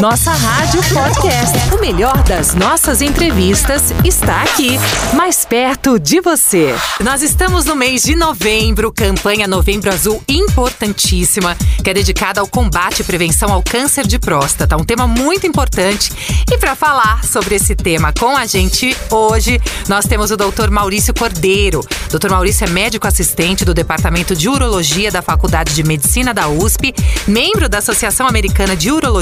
Nossa Rádio Podcast. O melhor das nossas entrevistas está aqui, mais perto de você. Nós estamos no mês de novembro, campanha Novembro Azul importantíssima, que é dedicada ao combate e prevenção ao câncer de próstata. Um tema muito importante. E para falar sobre esse tema com a gente hoje, nós temos o Dr. Maurício Cordeiro. Dr. Maurício é médico assistente do Departamento de Urologia da Faculdade de Medicina da USP, membro da Associação Americana de Urologia,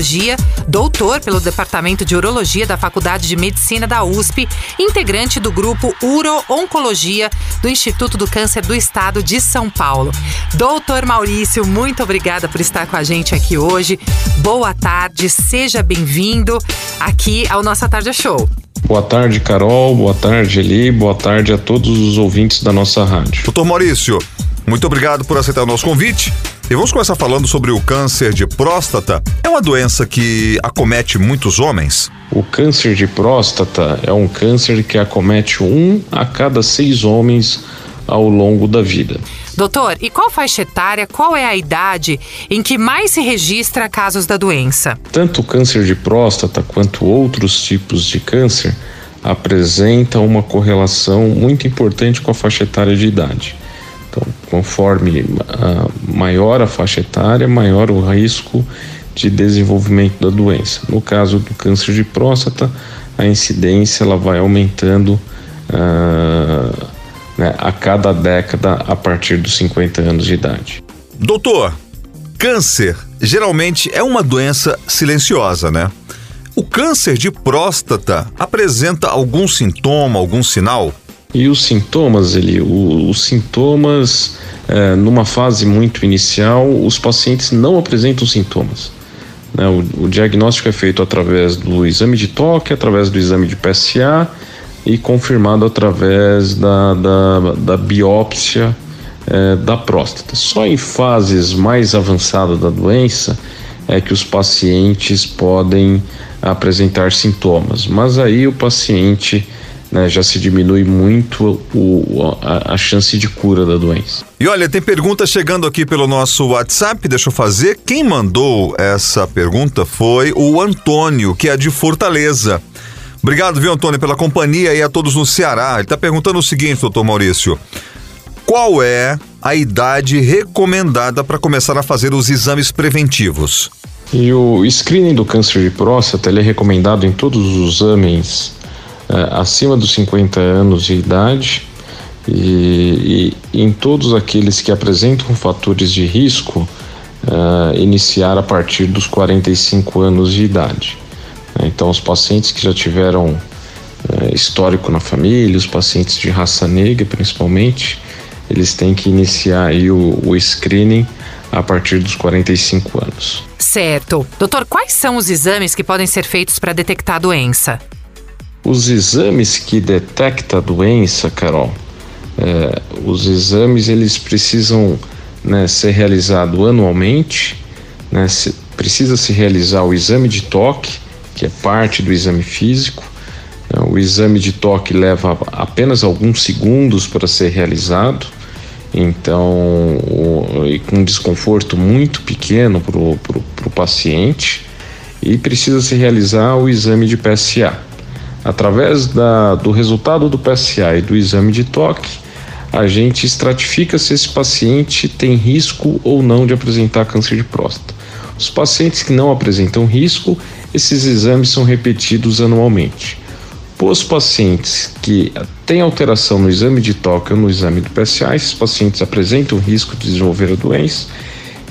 doutor pelo Departamento de Urologia da Faculdade de Medicina da USP, integrante do grupo Uro-Oncologia do Instituto do Câncer do Estado de São Paulo. Doutor Maurício, muito obrigada por estar com a gente aqui hoje. Boa tarde, seja bem-vindo aqui ao Nossa Tarde Show. Boa tarde, Carol. Boa tarde, Eli. Boa tarde a todos os ouvintes da nossa rádio. Doutor Maurício, muito obrigado por aceitar o nosso convite. E vamos começar falando sobre o câncer de próstata. É uma doença que acomete muitos homens? O câncer de próstata é um câncer que acomete um a cada seis homens ao longo da vida. Doutor, e qual faixa etária, qual é a idade em que mais se registra casos da doença? Tanto o câncer de próstata quanto outros tipos de câncer apresentam uma correlação muito importante com a faixa etária de idade. Conforme a maior a faixa etária, maior o risco de desenvolvimento da doença. No caso do câncer de próstata, a incidência ela vai aumentando uh, né, a cada década a partir dos 50 anos de idade. Doutor, câncer geralmente é uma doença silenciosa, né? O câncer de próstata apresenta algum sintoma, algum sinal? E os sintomas, ele, o, os sintomas, é, numa fase muito inicial, os pacientes não apresentam sintomas. Né? O, o, diagnóstico é feito através do exame de toque, através do exame de PSA e confirmado através da, da, da biópsia é, da próstata. Só em fases mais avançadas da doença é que os pacientes podem apresentar sintomas, mas aí o paciente né, já se diminui muito o, a, a, chance de cura da doença. E olha, tem pergunta chegando aqui pelo nosso WhatsApp, deixa eu fazer. Quem mandou essa pergunta foi o Antônio, que é de Fortaleza. Obrigado, viu, Antônio, pela companhia e a todos no Ceará. Ele está perguntando o seguinte, doutor Maurício. Qual é a idade recomendada para começar a fazer os exames preventivos? E o screening do câncer de próstata ele é recomendado em todos os homens é, acima dos 50 anos de idade e, e, em todos aqueles que apresentam fatores de risco é, iniciar a partir dos 45 anos de idade. Né? Então, os pacientes que já tiveram é, histórico na família, os pacientes de raça negra principalmente, eles têm que iniciar o, o screening a partir dos 45 anos. Certo. Doutor, quais são os exames que podem ser feitos para detectar a doença? Os exames que detectam a doença, Carol, é, os exames eles precisam né, ser realizados anualmente, né, se, precisa se realizar o exame de toque, que é parte do exame físico. É, o exame de toque leva apenas alguns segundos para ser realizado, então, o, e com desconforto muito pequeno para o paciente, e precisa se realizar o exame de PSA. Através da, do resultado do PSA e do exame de toque, a gente estratifica se esse paciente tem risco ou não de apresentar câncer de próstata. Os pacientes que não apresentam risco, esses exames são repetidos anualmente. Os pacientes que têm alteração no exame de toque ou no exame do PSA, esses pacientes apresentam risco de desenvolver a doença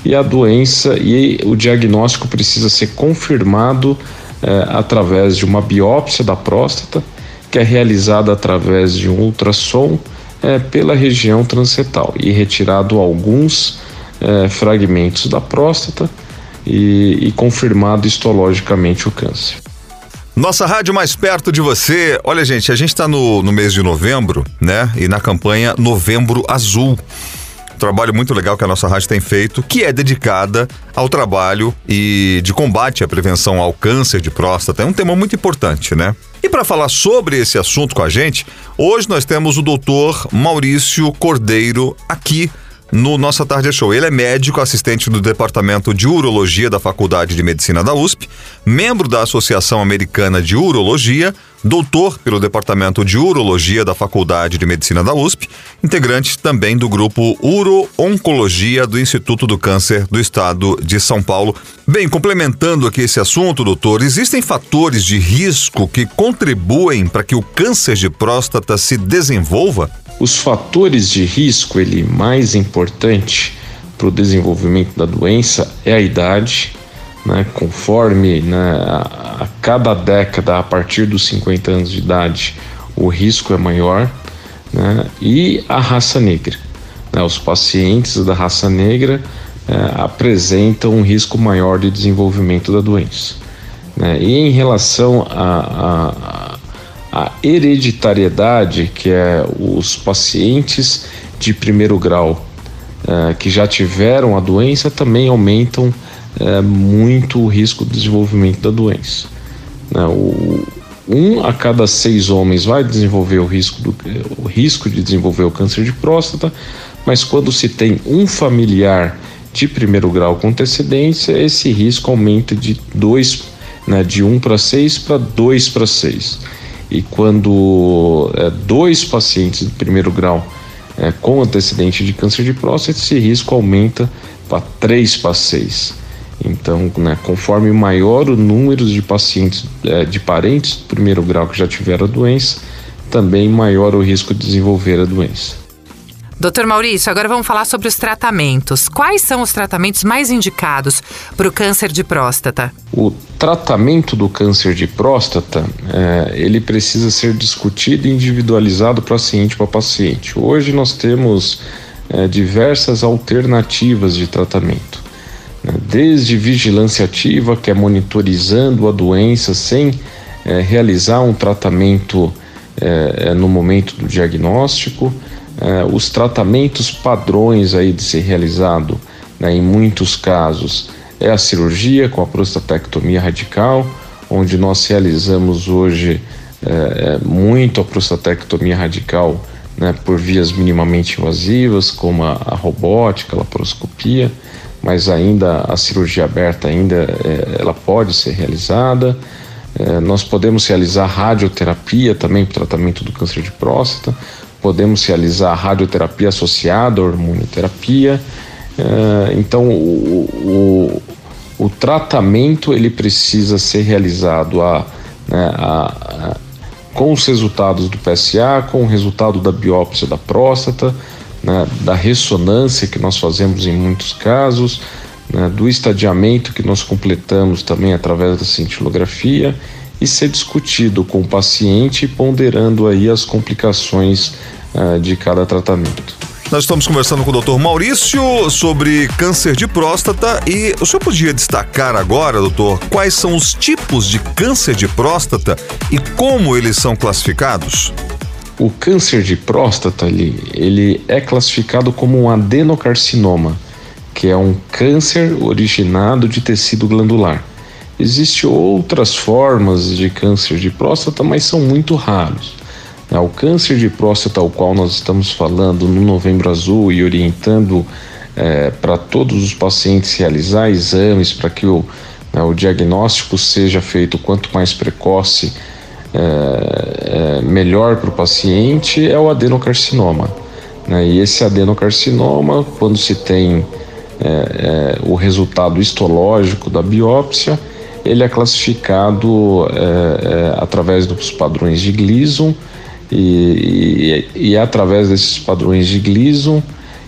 e a doença e o diagnóstico precisa ser confirmado é, através de uma biópsia da próstata, que é realizada através de um ultrassom é, pela região transretal e retirado alguns é, fragmentos da próstata e, e confirmado histologicamente o câncer. Nossa rádio mais perto de você. Olha, gente, a gente está no, no mês de novembro, né? E na campanha Novembro Azul trabalho muito legal que a nossa rádio tem feito, que é dedicada ao trabalho e de combate à prevenção ao câncer de próstata. É um tema muito importante, né? E para falar sobre esse assunto com a gente, hoje nós temos o doutor Maurício Cordeiro aqui no Nossa Tarde Show. Ele é médico, assistente do Departamento de Urologia da Faculdade de Medicina da USP, membro da Associação Americana de Urologia, doutor pelo Departamento de Urologia da Faculdade de Medicina da USP, integrante também do grupo Uro-Oncologia do Instituto do Câncer do Estado de São Paulo. Bem, complementando aqui esse assunto, doutor, existem fatores de risco que contribuem para que o câncer de próstata se desenvolva? Os fatores de risco, ele mais importante para o desenvolvimento da doença é a idade, né? Conforme né, a, cada década, a partir dos 50 anos de idade, o risco é maior, né? E a raça negra. Né? Os pacientes da raça negra é, apresentam um risco maior de desenvolvimento da doença. Né? E em relação a, a a hereditariedade, que é os pacientes de primeiro grau uh, que já tiveram a doença, também aumentam uh, muito o risco de desenvolvimento da doença. Uh, o, um a cada seis homens vai desenvolver o risco, do, o risco de desenvolver o câncer de próstata, mas quando se tem um familiar de primeiro grau com antecedência, esse risco aumenta de 2, né, de 1 um para 6 para 2 para 6 e quando é, dois pacientes de primeiro grau é, com antecedente de câncer de próstata, esse risco aumenta para 3 para 6. Então, né, conforme maior o número de pacientes, é, de parentes do primeiro grau que já tiveram a doença, também maior o risco de desenvolver a doença. Doutor Maurício, agora vamos falar sobre os tratamentos. Quais são os tratamentos mais indicados para o câncer de próstata? O tratamento do câncer de próstata, é, ele precisa ser discutido e individualizado paciente para paciente. Hoje nós temos é, diversas alternativas de tratamento. Né? Desde vigilância ativa, que é monitorizando a doença sem é, realizar um tratamento é, é, no momento do diagnóstico, é, os tratamentos padrões aí de ser realizado, né, em muitos casos, é a cirurgia com a prostatectomia radical, onde nós realizamos hoje é, é, muito a prostatectomia radical né, por vias minimamente invasivas, como a, a, robótica, a laparoscopia, mas ainda a cirurgia aberta ainda ela pode ser realizada. Nós podemos realizar radioterapia também para tratamento do câncer de próstata podemos realizar radioterapia associada à hormonioterapia. Uh, então, o, o, o, tratamento ele precisa ser realizado a, né, a, a, com os resultados do PSA, com o resultado da biópsia da próstata, né, da ressonância que nós fazemos em muitos casos, né, do estadiamento que nós completamos também através da cintilografia e ser discutido com o paciente, ponderando aí as complicações uh, de cada tratamento. Nós estamos conversando com o Dr. Maurício sobre câncer de próstata e o senhor podia destacar agora, doutor, quais são os tipos de câncer de próstata e como eles são classificados? O câncer de próstata ele, ele é classificado como um adenocarcinoma, que é um câncer originado de tecido glandular. Existem outras formas de câncer de próstata, mas são muito raros. É, o câncer de próstata, ao qual nós estamos falando no Novembro Azul e orientando é, para todos os pacientes realizar exames para que o, né, o diagnóstico seja feito quanto mais precoce, é, é, melhor para o paciente, é o adenocarcinoma. Né? E esse adenocarcinoma, quando se tem é, é, o resultado histológico da biópsia, ele é classificado é, é, através dos padrões de Gleason e, e, e, através desses padrões de Gleason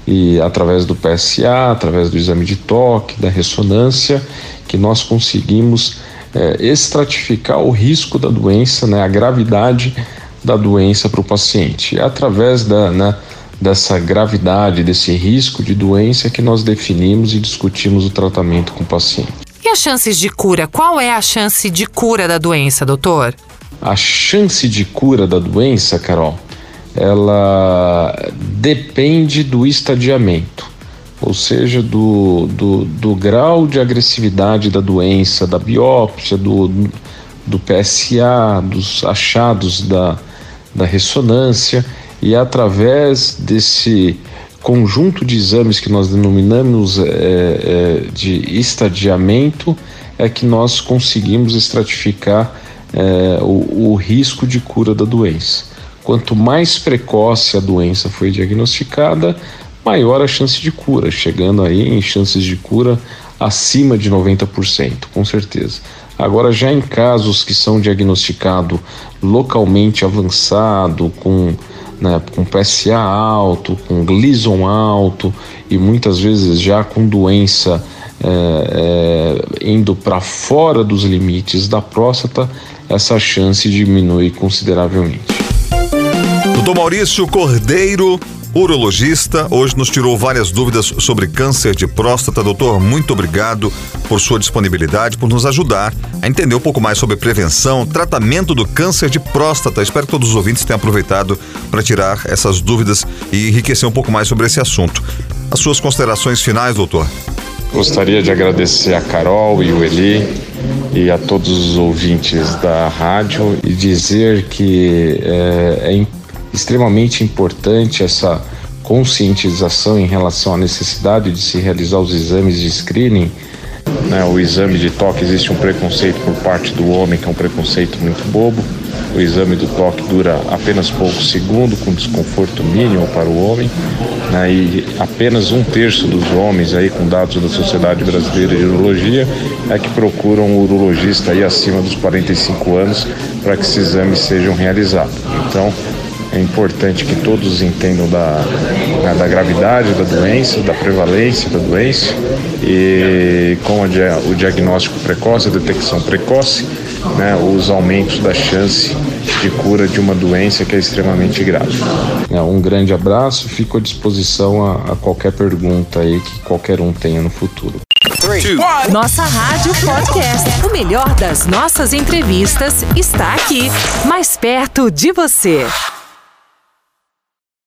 e através do PSA, através do exame de toque, da ressonância, que nós conseguimos é, estratificar o risco da doença, né, a gravidade da doença para o paciente. E através da, né, dessa gravidade, desse risco de doença que nós definimos e discutimos o tratamento com o paciente. E as chances de cura? Qual é a chance de cura da doença, doutor? A chance de cura da doença, Carol, ela depende do estadiamento, ou seja, do, do, do grau de agressividade da doença, da biópsia, do, do PSA, dos achados da, da ressonância, e através desse conjunto de exames que nós denominamos é, é, de estadiamento é que nós conseguimos estratificar é, o, o risco de cura da doença. Quanto mais precoce a doença foi diagnosticada, maior a chance de cura, chegando aí em chances de cura acima de 90%, com certeza. Agora, já em casos que são diagnosticados localmente avançado, com, né, com PSA alto, com Gleason alto e muitas vezes já com doença é, é, indo para fora dos limites da próstata, essa chance diminui consideravelmente. Doutor Maurício Cordeiro, urologista, hoje nos tirou várias dúvidas sobre câncer de próstata. Doutor, muito obrigado por sua disponibilidade, por nos ajudar a entender um pouco mais sobre prevenção, tratamento do câncer de próstata. Espero que todos os ouvintes tenham aproveitado para tirar essas dúvidas e enriquecer um pouco mais sobre esse assunto. As suas considerações finais, doutor? Gostaria de agradecer a Carol e o Eli e a todos os ouvintes da rádio e dizer que é, é extremamente importante essa conscientização em relação à necessidade de se realizar os exames de screening. Né, o exame de toque existe um preconceito por parte do homem, que é um preconceito muito bobo. O exame do toque dura apenas poucos segundos, com desconforto mínimo para o homem. Né, e apenas um terço dos homens, aí, com dados da Sociedade Brasileira de Urologia, é que procuram um urologista aí acima dos 45 anos para que esses exames sejam realizados. Então, é importante que todos entendam da, da gravidade da doença, da prevalência da doença e com o diagnóstico precoce, a detecção precoce, né, os aumentos da chance de cura de uma doença que é extremamente grave. É, um grande abraço, fico à disposição a, a qualquer pergunta aí que qualquer um tenha no futuro. Nossa Rádio Podcast. O melhor das nossas entrevistas está aqui, mais perto de você.